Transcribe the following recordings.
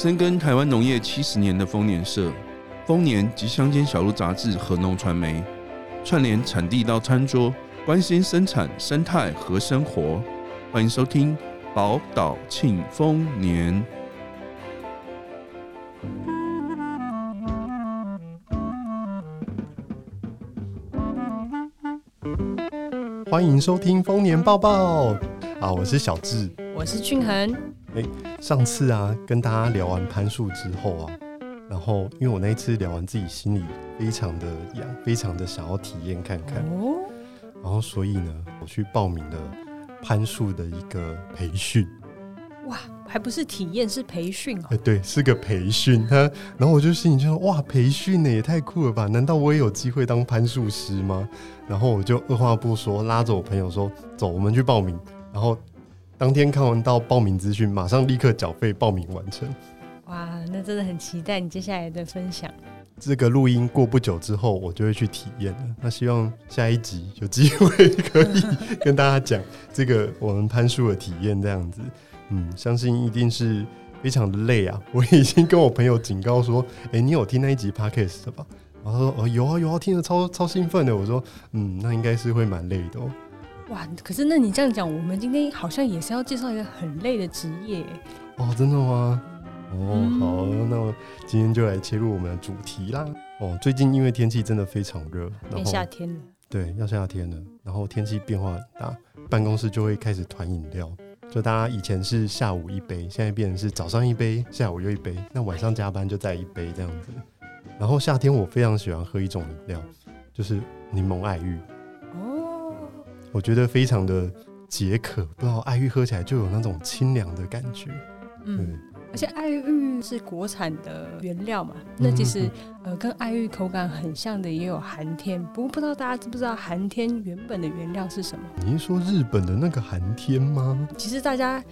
深耕台湾农业七十年的丰年社、丰年及乡间小路杂志和农传媒，串联产地到餐桌，关心生产生态和生活。欢迎收听宝岛庆丰年。欢迎收听丰年报报。啊，我是小智，我是俊恒。哎，上次啊，跟大家聊完攀树之后啊，然后因为我那一次聊完，自己心里非常的痒，非常的想要体验看看。哦。然后所以呢，我去报名了攀树的一个培训。哇，还不是体验，是培训哦。哎，对，是个培训。他，然后我就心里就说，哇，培训呢也太酷了吧？难道我也有机会当攀树师吗？然后我就二话不说，拉着我朋友说，走，我们去报名。然后当天看完到报名资讯，马上立刻缴费报名完成。哇，那真的很期待你接下来的分享。这个录音过不久之后，我就会去体验了。那希望下一集有机会可以跟大家讲这个我们攀树的体验，这样子。嗯，相信一定是非常的累啊！我已经跟我朋友警告说：“哎，你有听那一集 Podcast 的吧？”然后他说：“哦，有啊有啊，听得超超兴奋的。”我说：“嗯，那应该是会蛮累的哦。”哇，可是那你这样讲，我们今天好像也是要介绍一个很累的职业哦，真的吗？哦，嗯、好，那我今天就来切入我们的主题啦。哦，最近因为天气真的非常热，变夏天了，对，要夏天了，然后天气变化很大，办公室就会开始团饮料，就大家以前是下午一杯，现在变成是早上一杯，下午又一杯，那晚上加班就再一杯这样子。然后夏天我非常喜欢喝一种饮料，就是柠檬爱玉。我觉得非常的解渴，不知道爱玉喝起来就有那种清凉的感觉。嗯，而且爱玉是国产的原料嘛，那其实呃跟爱玉口感很像的也有寒天，不过不知道大家知不知道寒天原本的原料是什么？你是说日本的那个寒天吗？其实大家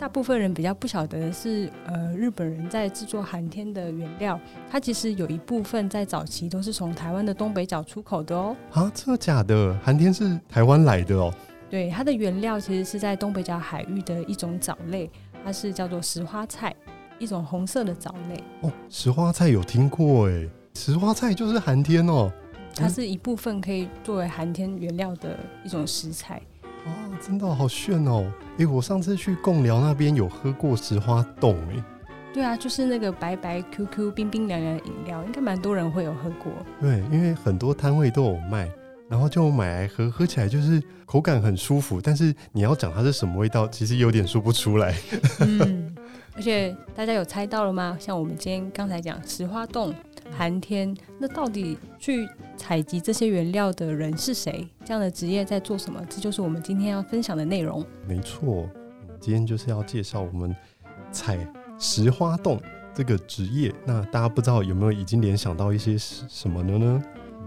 大部分人比较不晓得的是，呃，日本人在制作寒天的原料，它其实有一部分在早期都是从台湾的东北角出口的哦。啊，真的假的？寒天是台湾来的哦？对，它的原料其实是在东北角海域的一种藻类，它是叫做石花菜，一种红色的藻类。哦，石花菜有听过哎，石花菜就是寒天哦。它是一部分可以作为寒天原料的一种食材。哦，真的好炫哦！哎，我上次去贡寮那边有喝过石花冻哎。对啊，就是那个白白 Q Q 冰冰凉凉的饮料，应该蛮多人会有喝过。对，因为很多摊位都有卖。然后就买来喝，喝起来就是口感很舒服，但是你要讲它是什么味道，其实有点说不出来。嗯，而且大家有猜到了吗？像我们今天刚才讲石花冻、寒天，那到底去采集这些原料的人是谁？这样的职业在做什么？这就是我们今天要分享的内容。没错，我们今天就是要介绍我们采石花洞这个职业。那大家不知道有没有已经联想到一些什么呢呢？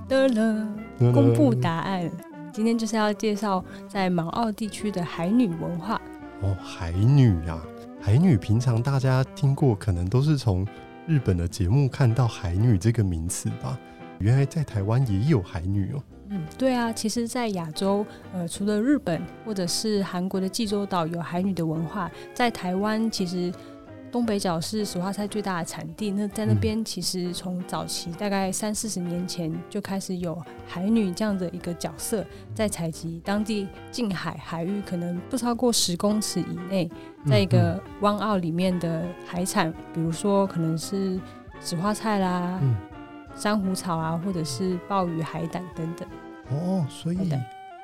得了，公布答案。今天就是要介绍在马澳地区的海女文化。哦，海女呀，海女，平常大家听过，可能都是从日本的节目看到海女这个名词吧？原来在台湾也有海女哦。嗯，对啊，其实，在亚洲，呃，除了日本或者是韩国的济州岛有海女的文化，在台湾其实。东北角是石花菜最大的产地，那在那边其实从早期大概三四十年前就开始有海女这样的一个角色，在采集当地近海海域可能不超过十公尺以内，在一个湾澳里面的海产，比如说可能是石花菜啦、珊瑚草啊，或者是鲍鱼、海胆等等。哦，所以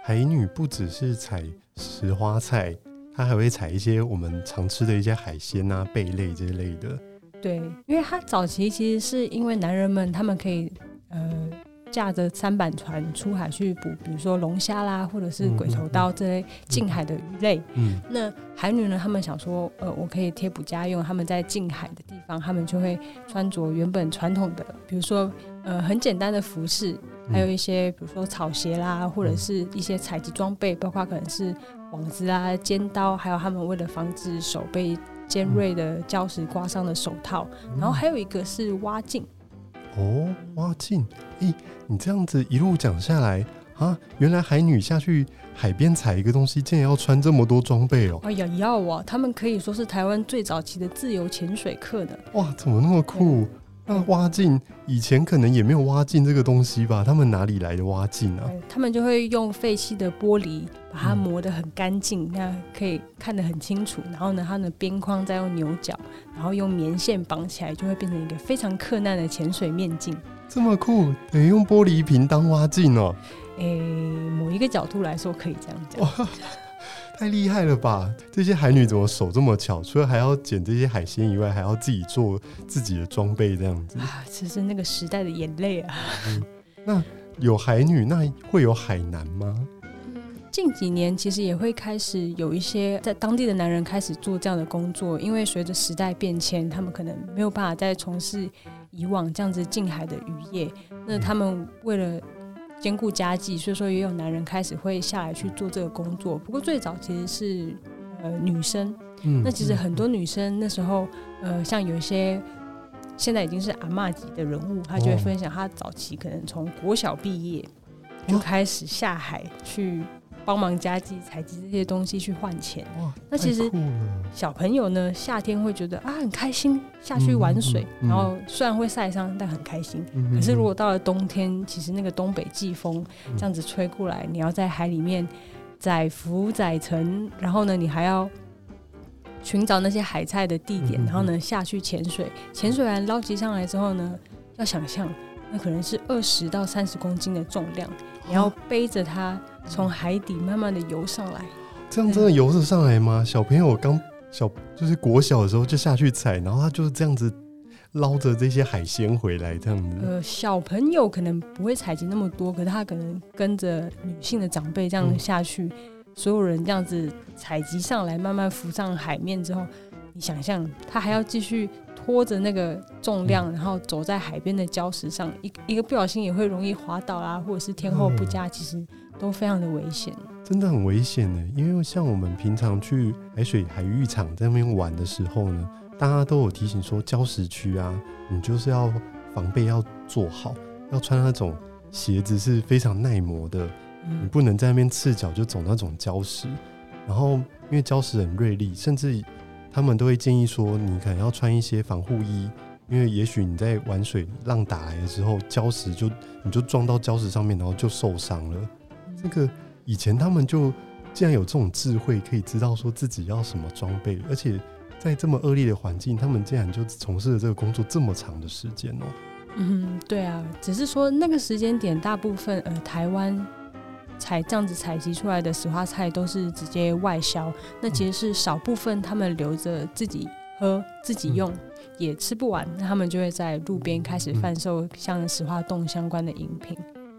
海女不只是采石花菜。它还会采一些我们常吃的一些海鲜啊、贝类这一类的。对，因为它早期其实是因为男人们他们可以呃驾着三板船出海去捕，比如说龙虾啦，或者是鬼头刀这类近海的鱼类。嗯，那海女呢，他们想说，呃，我可以贴补家用，他们在近海的地方，他们就会穿着原本传统的，比如说呃很简单的服饰，还有一些比如说草鞋啦，或者是一些采集装备，包括可能是。网子啊，尖刀，还有他们为了防止手被尖锐的礁石刮伤的手套，嗯、然后还有一个是蛙镜。哦，蛙镜，咦，你这样子一路讲下来，啊，原来海女下去海边采一个东西，竟然要穿这么多装备哦！哎呀，要啊！他们可以说是台湾最早期的自由潜水客的。哇，怎么那么酷？那蛙镜以前可能也没有挖镜这个东西吧？他们哪里来的挖镜啊？他们就会用废弃的玻璃把它磨得很干净，嗯、那可以看得很清楚。然后呢，它的边框再用牛角，然后用棉线绑起来，就会变成一个非常克难的潜水面镜。这么酷，等于用玻璃瓶当挖镜哦。诶、欸，某一个角度来说，可以这样讲。太厉害了吧！这些海女怎么手这么巧？除了还要捡这些海鲜以外，还要自己做自己的装备，这样子啊，这是那个时代的眼泪啊、嗯。那有海女，那会有海男吗？近几年其实也会开始有一些在当地的男人开始做这样的工作，因为随着时代变迁，他们可能没有办法再从事以往这样子近海的渔业。那他们为了兼顾家计，所以说也有男人开始会下来去做这个工作。不过最早其实是呃女生，嗯，那其实很多女生那时候呃，像有一些现在已经是阿嬷级的人物，她就会分享她早期可能从国小毕业就开始下海去。帮忙家计采集这些东西去换钱。哇，那其实小朋友呢，夏天会觉得啊很开心，下去玩水，嗯嗯。嗯、然后虽然会晒伤，但很开心。可是如果到了冬天，其实那个东北季风这样子吹过来，嗯、你要在海里面载浮载沉，然后呢，你还要寻找那些海菜的地点，然后呢下去潜水，潜水完捞集上来之后呢，要想象那可能是二十到三十公斤的重量，你要背着它。从海底慢慢的游上来，这样真的游得上来吗？小朋友刚小就是国小的时候就下去采，然后他就是这样子捞着这些海鲜回来，这样子。呃，小朋友可能不会采集那么多，可是他可能跟着女性的长辈这样下去，嗯、所有人这样子采集上来，慢慢浮上海面之后，你想象他还要继续拖着那个重量，嗯、然后走在海边的礁石上，一一个不小心也会容易滑倒啊，或者是天候不佳，嗯、其实。都非常的危险，真的很危险呢。因为像我们平常去海水海浴场在那边玩的时候呢，大家都有提醒说，礁石区啊，你就是要防备要做好，要穿那种鞋子是非常耐磨的，你不能在那边赤脚就走那种礁石。然后因为礁石很锐利，甚至他们都会建议说，你可能要穿一些防护衣，因为也许你在玩水浪打来的时候，礁石就你就撞到礁石上面，然后就受伤了。这个以前他们就竟然有这种智慧，可以知道说自己要什么装备，而且在这么恶劣的环境，他们竟然就从事了这个工作这么长的时间哦。嗯，对啊，只是说那个时间点，大部分呃台湾采这样子采集出来的石花菜都是直接外销，那其实是少部分他们留着自己喝自己用，嗯、也吃不完，那他们就会在路边开始贩售像石花冻相关的饮品。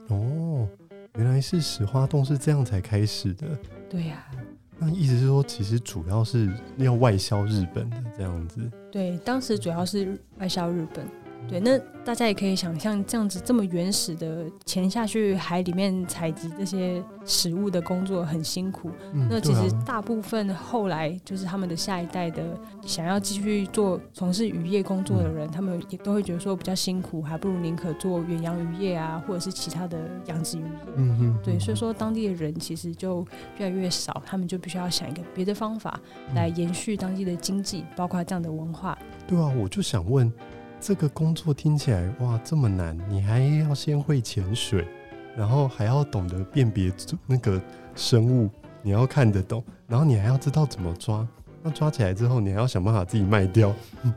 哦。原来是石花冻是这样才开始的。对呀、啊，那意思是说，其实主要是要外销日本的这样子。对，当时主要是外销日本。对，那大家也可以想象，这样子这么原始的潜下去海里面采集这些食物的工作很辛苦。嗯，那其实大部分后来就是他们的下一代的想要继续做从事渔业工作的人，嗯、他们也都会觉得说比较辛苦，还不如宁可做远洋渔业啊，或者是其他的养殖渔业。嗯哼，对，所以说当地的人其实就越来越少，他们就必须要想一个别的方法来延续当地的经济，包括这样的文化。对啊，我就想问。这个工作听起来哇这么难，你还要先会潜水，然后还要懂得辨别那个生物，你要看得懂，然后你还要知道怎么抓。那抓起来之后，你还要想办法自己卖掉。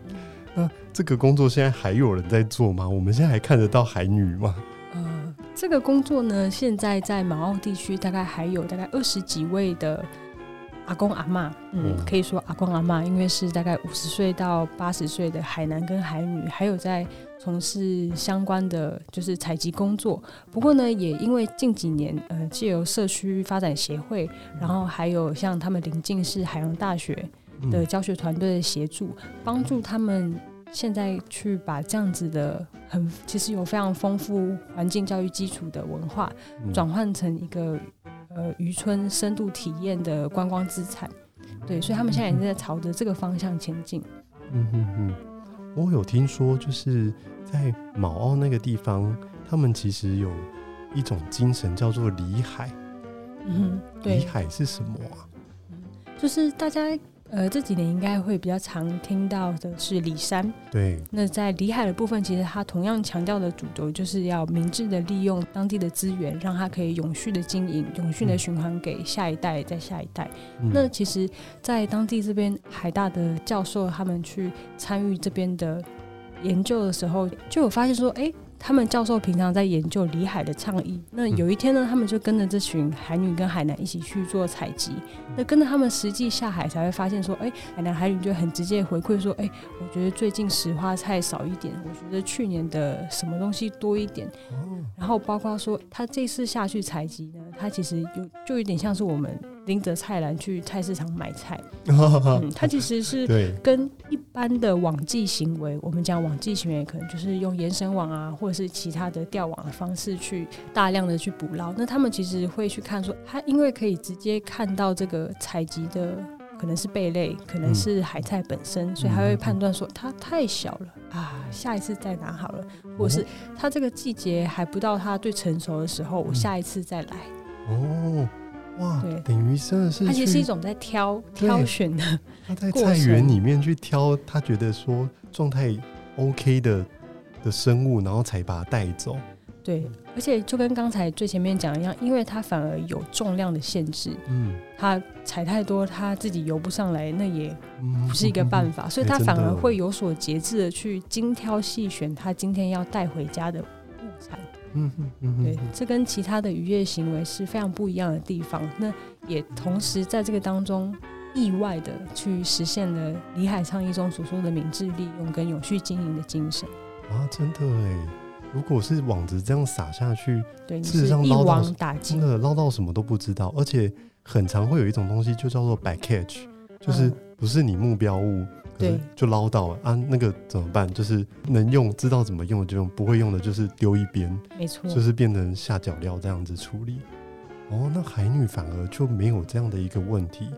那这个工作现在还有人在做吗？我们现在还看得到海女吗？呃，这个工作呢，现在在马澳地区大概还有大概二十几位的。阿公阿嬷，嗯，可以说阿公阿嬷，因为是大概五十岁到八十岁的海男跟海女，还有在从事相关的就是采集工作。不过呢，也因为近几年，呃，借由社区发展协会，然后还有像他们临近是海洋大学的教学团队的协助，帮助他们现在去把这样子的很其实有非常丰富环境教育基础的文化，转换成一个。呃，渔村深度体验的观光资产，对，所以他们现在也在朝着这个方向前进。嗯哼哼，我有听说，就是在卯澳那个地方，他们其实有一种精神叫做里海。嗯，对，里海是什么啊？就是大家。呃，这几年应该会比较常听到的是里山。对，那在里海的部分，其实它同样强调的主轴就是要明智的利用当地的资源，让它可以永续的经营、永续的循环给下一代，再下一代。嗯、那其实，在当地这边海大的教授他们去参与这边的研究的时候，就有发现说，哎。他们教授平常在研究里海的倡议。那有一天呢，他们就跟着这群海女跟海南一起去做采集。那跟着他们实际下海，才会发现说，哎，海南海女就很直接回馈说，哎，我觉得最近石花菜少一点，我觉得去年的什么东西多一点。然后包括说，他这次下去采集呢，他其实有就有点像是我们。拎着菜篮去菜市场买菜，嗯，它其实是跟一般的网际行为，我们讲网际行为可能就是用延伸网啊，或者是其他的钓网的方式去大量的去捕捞。那他们其实会去看说，他因为可以直接看到这个采集的可能是贝类，可能是海菜本身，所以他会判断说它太小了啊，下一次再拿好了，或者是它这个季节还不到它最成熟的时候，我下一次再来。哦。哇，对，等于真的是，它其实是一种在挑挑选的。他在菜园里面去挑，他觉得说状态 OK 的的生物，然后才把它带走。对，而且就跟刚才最前面讲一样，因为它反而有重量的限制，嗯，它采太多，它自己游不上来，那也不是一个办法，嗯、所以它反而会有所节制的去精挑细选，它今天要带回家的物产。嗯嗯对，这跟其他的渔业行为是非常不一样的地方。那也同时在这个当中，意外的去实现了李海倡一中所说的明智利用跟永续经营的精神。啊，真的哎！如果是网子这样撒下去，对，事实上一网打尽，真的捞到什么都不知道。而且很常会有一种东西，就叫做 bycatch，就是不是你目标物。对，就捞到了啊！那个怎么办？就是能用，知道怎么用就用，不会用的就是丢一边。没错，就是变成下脚料这样子处理。哦，那海女反而就没有这样的一个问题。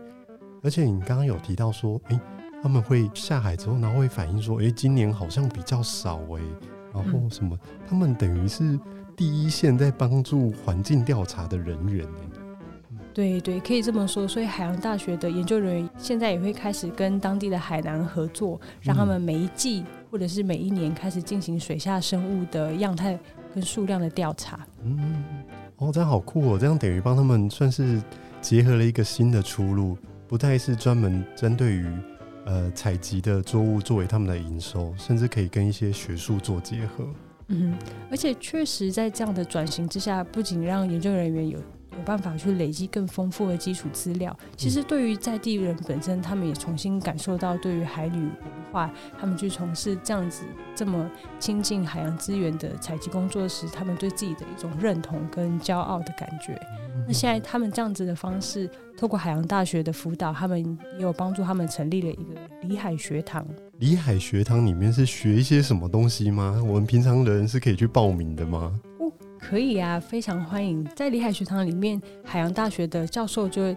而且你刚刚有提到说，哎、欸，他们会下海之后，然后会反映说，哎、欸，今年好像比较少哎、欸，然后什么？嗯、他们等于是第一线在帮助环境调查的人员、欸对对，可以这么说。所以海洋大学的研究人员现在也会开始跟当地的海南合作，让他们每一季或者是每一年开始进行水下生物的样态跟数量的调查。嗯，哦，这样好酷哦！这样等于帮他们算是结合了一个新的出路，不再是专门针对于呃采集的作物作为他们的营收，甚至可以跟一些学术做结合。嗯，而且确实在这样的转型之下，不仅让研究人员有有办法去累积更丰富的基础资料。其实，对于在地人本身，他们也重新感受到对于海旅文化，他们去从事这样子这么亲近海洋资源的采集工作时，他们对自己的一种认同跟骄傲的感觉。那现在他们这样子的方式，透过海洋大学的辅导，他们也有帮助他们成立了一个里海学堂。里海学堂里面是学一些什么东西吗？我们平常的人是可以去报名的吗？可以啊，非常欢迎。在里海学堂里面，海洋大学的教授就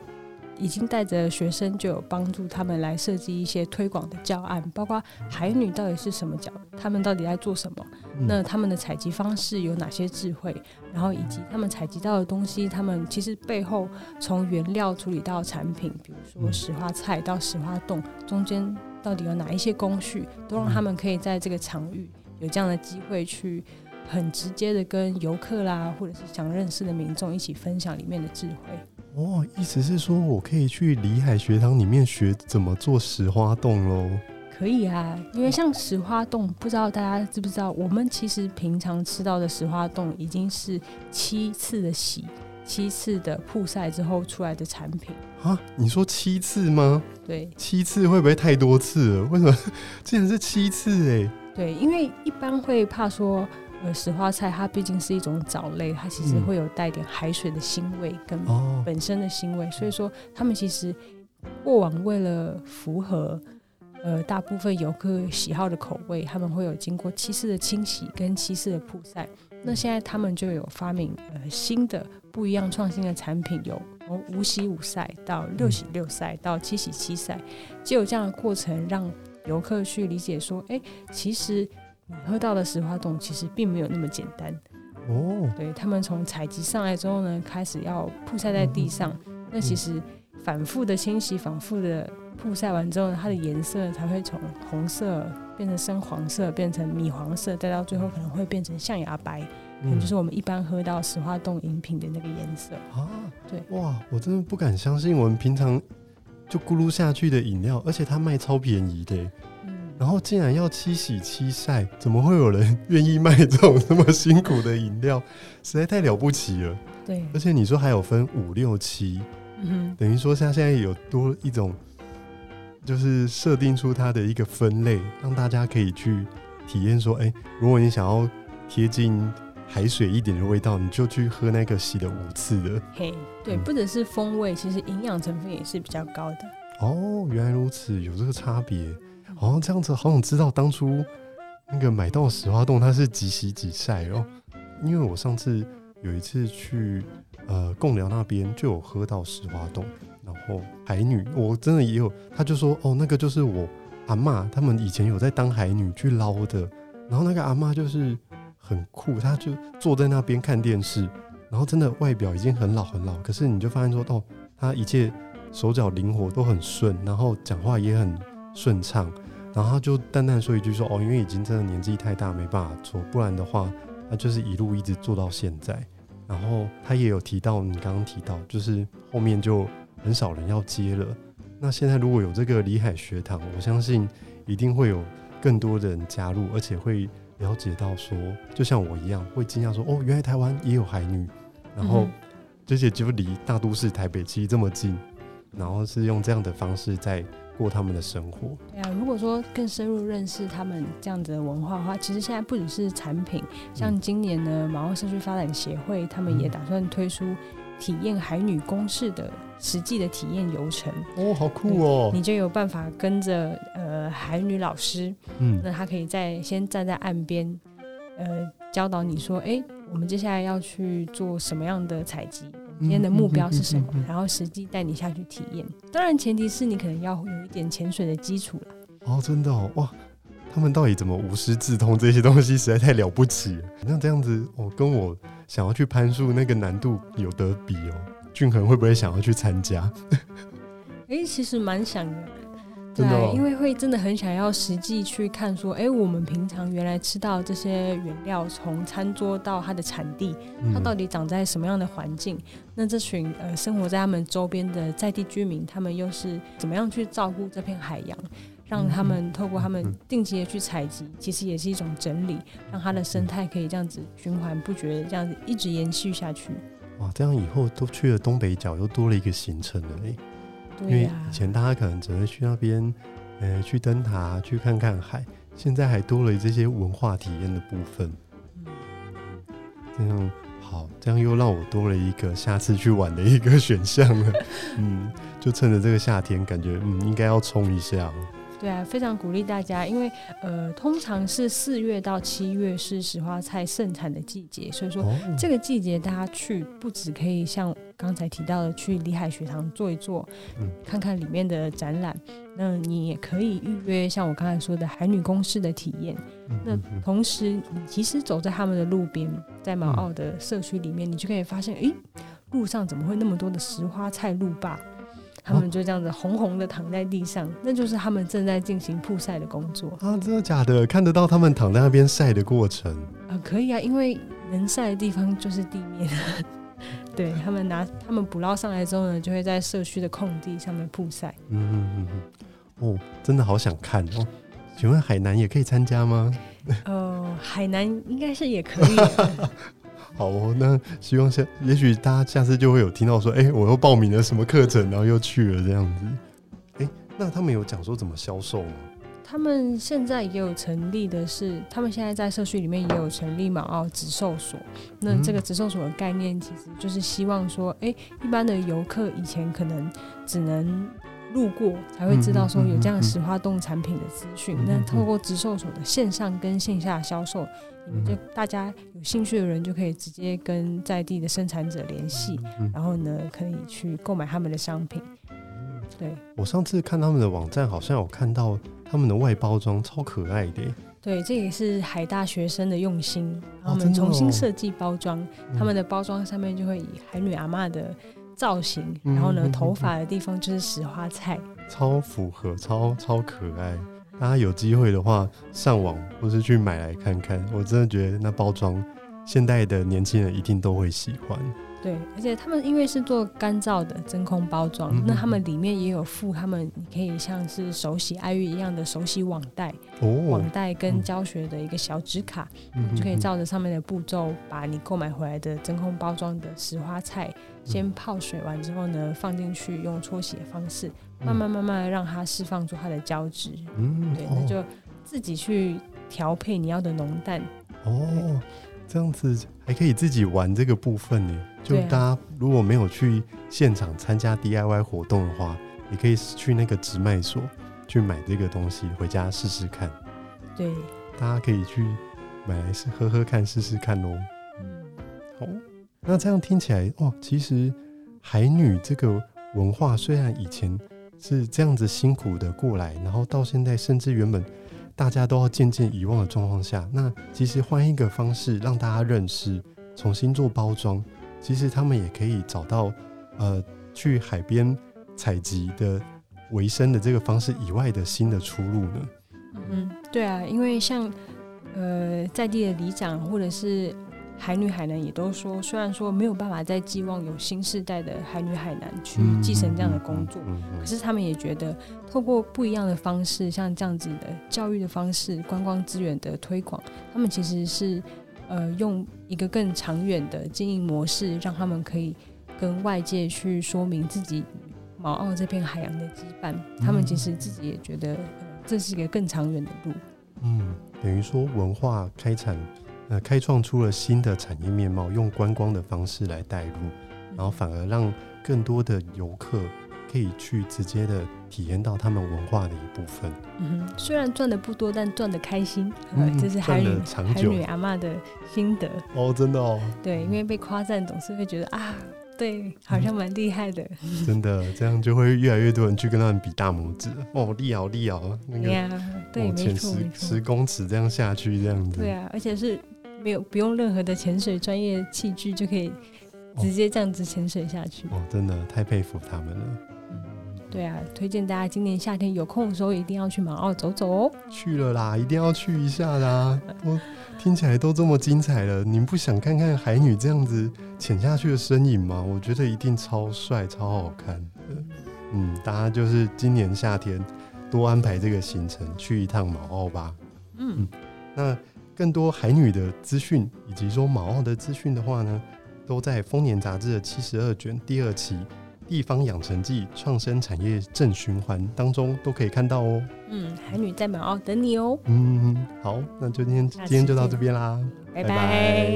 已经带着学生，就有帮助他们来设计一些推广的教案，包括海女到底是什么角，他们到底在做什么，嗯、那他们的采集方式有哪些智慧，然后以及他们采集到的东西，他们其实背后从原料处理到产品，比如说石花菜到石花冻，中间到底有哪一些工序，都让他们可以在这个场域有这样的机会去。很直接的跟游客啦，或者是想认识的民众一起分享里面的智慧。哦，意思是说我可以去里海学堂里面学怎么做石花洞喽？可以啊，因为像石花洞，不知道大家知不知道，我们其实平常吃到的石花洞已经是七次的洗、七次的曝晒之后出来的产品啊？你说七次吗？对，七次会不会太多次了？为什么 竟然是七次？哎，对，因为一般会怕说。呃，石花菜它毕竟是一种藻类，它其实会有带点海水的腥味跟本身的腥味，哦、所以说他们其实过往为了符合呃大部分游客喜好的口味，他们会有经过七次的清洗跟七次的曝晒。那现在他们就有发明呃新的不一样创新的产品，有从五洗五晒到六洗六晒到七洗七晒，就有这样的过程，让游客去理解说，哎、欸，其实。你喝到的石花冻其实并没有那么简单，哦，对他们从采集上来之后呢，开始要曝晒在地上。嗯、那其实反复的清洗，反复的曝晒完之后呢，它的颜色才会从红色变成深黄色，变成米黄色，再到最后可能会变成象牙白，嗯、就是我们一般喝到石花冻饮品的那个颜色啊。对，哇，我真的不敢相信，我们平常就咕噜下去的饮料，而且它卖超便宜的。然后竟然要七洗七晒，怎么会有人愿意卖这种这么辛苦的饮料？实在太了不起了。对，而且你说还有分五六七，嗯哼，等于说像现在有多一种，就是设定出它的一个分类，让大家可以去体验。说，哎，如果你想要贴近海水一点的味道，你就去喝那个洗了五次的。嘿，对，不只是风味，其实营养成分也是比较高的。哦，原来如此，有这个差别。哦，这样子好想知道当初那个买到石花洞它是几洗几晒哦，因为我上次有一次去呃贡寮那边就有喝到石花洞，然后海女我真的也有，他就说哦那个就是我阿嬷他们以前有在当海女去捞的，然后那个阿嬷就是很酷，她就坐在那边看电视，然后真的外表已经很老很老，可是你就发现说哦她一切手脚灵活都很顺，然后讲话也很顺畅。然后他就淡淡说一句说：“哦，因为已经真的年纪太大，没办法做，不然的话，他就是一路一直做到现在。”然后他也有提到，你刚刚提到，就是后面就很少人要接了。那现在如果有这个里海学堂，我相信一定会有更多的人加入，而且会了解到说，就像我一样，会惊讶说：“哦，原来台湾也有海女。”然后这些就离大都市台北其实这么近，然后是用这样的方式在。过他们的生活。对啊，如果说更深入认识他们这样子的文化的话，其实现在不只是产品，像今年呢，马澳社区发展协会他们也打算推出体验海女公式的实际的体验游程。哦，好酷哦！你就有办法跟着呃海女老师，嗯，那他可以在先站在岸边，呃，教导你说，哎、欸，我们接下来要去做什么样的采集。今天的目标是什么？然后实际带你下去体验。当然，前提是你可能要有一点潜水的基础了。哦，真的哦，哇！他们到底怎么无师自通这些东西，实在太了不起了。那这样子，哦，跟我想要去攀树那个难度有得比哦。俊恒会不会想要去参加？哎、欸，其实蛮想的。对，哦、因为会真的很想要实际去看，说，哎、欸，我们平常原来吃到这些原料，从餐桌到它的产地，它到底长在什么样的环境？嗯、那这群呃生活在他们周边的在地居民，他们又是怎么样去照顾这片海洋？让他们透过他们定期的去采集，其实也是一种整理，让它的生态可以这样子循环不绝，这样子一直延续下去。哇，这样以后都去了东北角，又多了一个行程了嘞。因为以前大家可能只会去那边，呃，去灯塔去看看海，现在还多了这些文化体验的部分。嗯这样好，这样又让我多了一个下次去玩的一个选项了。嗯，就趁着这个夏天，感觉嗯应该要冲一下。对啊，非常鼓励大家，因为呃，通常是四月到七月是石花菜盛产的季节，所以说、哦、这个季节大家去不只可以像刚才提到的去里海学堂坐一坐，嗯，看看里面的展览，那你也可以预约像我刚才说的海女公式的体验。嗯、那同时，你其实走在他们的路边，在毛澳的社区里面，嗯、你就可以发现，诶，路上怎么会那么多的石花菜路霸？他们就这样子红红的躺在地上，那就是他们正在进行曝晒的工作啊！真的假的？看得到他们躺在那边晒的过程啊？可以啊，因为能晒的地方就是地面。对，他们拿他们捕捞上来之后呢，就会在社区的空地上面曝晒。嗯嗯嗯嗯，哦，真的好想看哦！请问海南也可以参加吗？呃，海南应该是也可以。好哦，那希望下，也许大家下次就会有听到说，哎、欸，我又报名了什么课程，然后又去了这样子。哎、欸，那他们有讲说怎么销售吗？他们现在也有成立的是，他们现在在社区里面也有成立马澳直售所。那这个直售所的概念，其实就是希望说，哎、欸，一般的游客以前可能只能路过才会知道说有这样石化冻产品的资讯。那透过直售所的线上跟线下销售。你们就大家有兴趣的人就可以直接跟在地的生产者联系，然后呢，可以去购买他们的商品。对，我上次看他们的网站，好像有看到他们的外包装超可爱的，对，这也是海大学生的用心，然后我哦。们重新设计包装，嗯。他们的包装上面就会以海女阿妈的造型，嗯然后呢，头发的地方就是石花菜。超符合，超超可爱。大家有机会的话，上网或是去买来看看。我真的觉得那包装，现代的年轻人一定都会喜欢。对，而且他们因为是做干燥的真空包装，嗯那他们里面也有附他们，你可以像是手洗爱玉一样的手洗网袋，哦网，袋跟教学的一个小纸卡，嗯就可以照着上面的步骤，把你购买回来的真空包装的石花菜，先泡水完之后呢，放进去，用搓洗的方式，慢慢慢慢让它释放出它的胶质。嗯，对，哦那就自己去调配你要的浓淡。哦，这样子还可以自己玩这个部分呢。就大家如果没有去现场参加 DIY 活动的话，也可以去那个直卖所去买这个东西回家试试看。对，大家可以去买来试喝喝看，试试看喽。嗯，好，那这样听起来，哇，其实海女这个文化虽然以前是这样子辛苦的过来，然后到现在甚至原本大家都要渐渐遗忘的状况下，那其实换一个方式让大家认识，重新做包装，其实他们也可以找到呃去海边采集的维生的这个方式以外的新的出路呢。嗯，对啊，因为像呃在地的里长或者是海女海男也都说，虽然说没有办法再寄望有新世代的海女海男去继承这样的工作，嗯嗯嗯可是他们也觉得透过不一样的方式，像这样子的教育的方式、观光资源的推广，他们其实是呃用一个更长远的经营模式，让他们可以跟外界去说明自己毛澳这片海洋的羁绊。他们其实自己也觉得，呃，这是一个更长远的路。嗯，等于说文化开产，呃，开创出了新的产业面貌，用观光的方式来带入，然后反而让更多的游客可以去直接的体验到他们文化的一部分。嗯哼，虽然赚的不多，但赚的开心，呃嗯这是海女赚得长海久女阿妈的心得。哦，真的哦，对，因为被夸赞，总是会觉得啊，对，好像蛮厉害的。真的，这样就会越来越多人去跟他们比大拇指。哦，厉害厉害，那个对没错，十十。公尺这样下去，这样子。对啊，而且是没有不用任何的潜水专业器具就可以直接这样子潜水下去。哦，真的太佩服他们了。对啊，推荐大家今年夏天有空的时候一定要去马澳走走哦。去了啦，一定要去一下啦！都听起来都这么精彩了，您不想看看海女这样子潜下去的身影吗？我觉得一定超帅、超好看的。嗯，大家就是今年夏天多安排这个行程，去一趟马澳吧。嗯，那更多海女的资讯以及说马澳的资讯的话呢，都在《丰年》杂志的七十二卷第二期《地方养成记创生产业正循环》当中都可以看到哦。嗯，海女在马澳等你哦，嗯，好，那就今天今天就到见这边啦。拜拜拜拜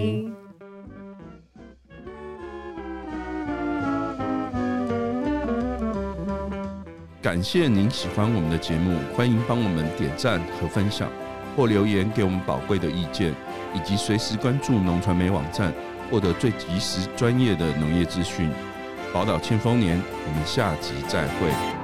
感谢您喜欢我们的节目，欢迎帮我们点赞和分享，或留言给我们宝贵的意见，以及随时关注农传媒网站，获得最及时专业的农业资讯。宝岛庆丰年，我们下集再会。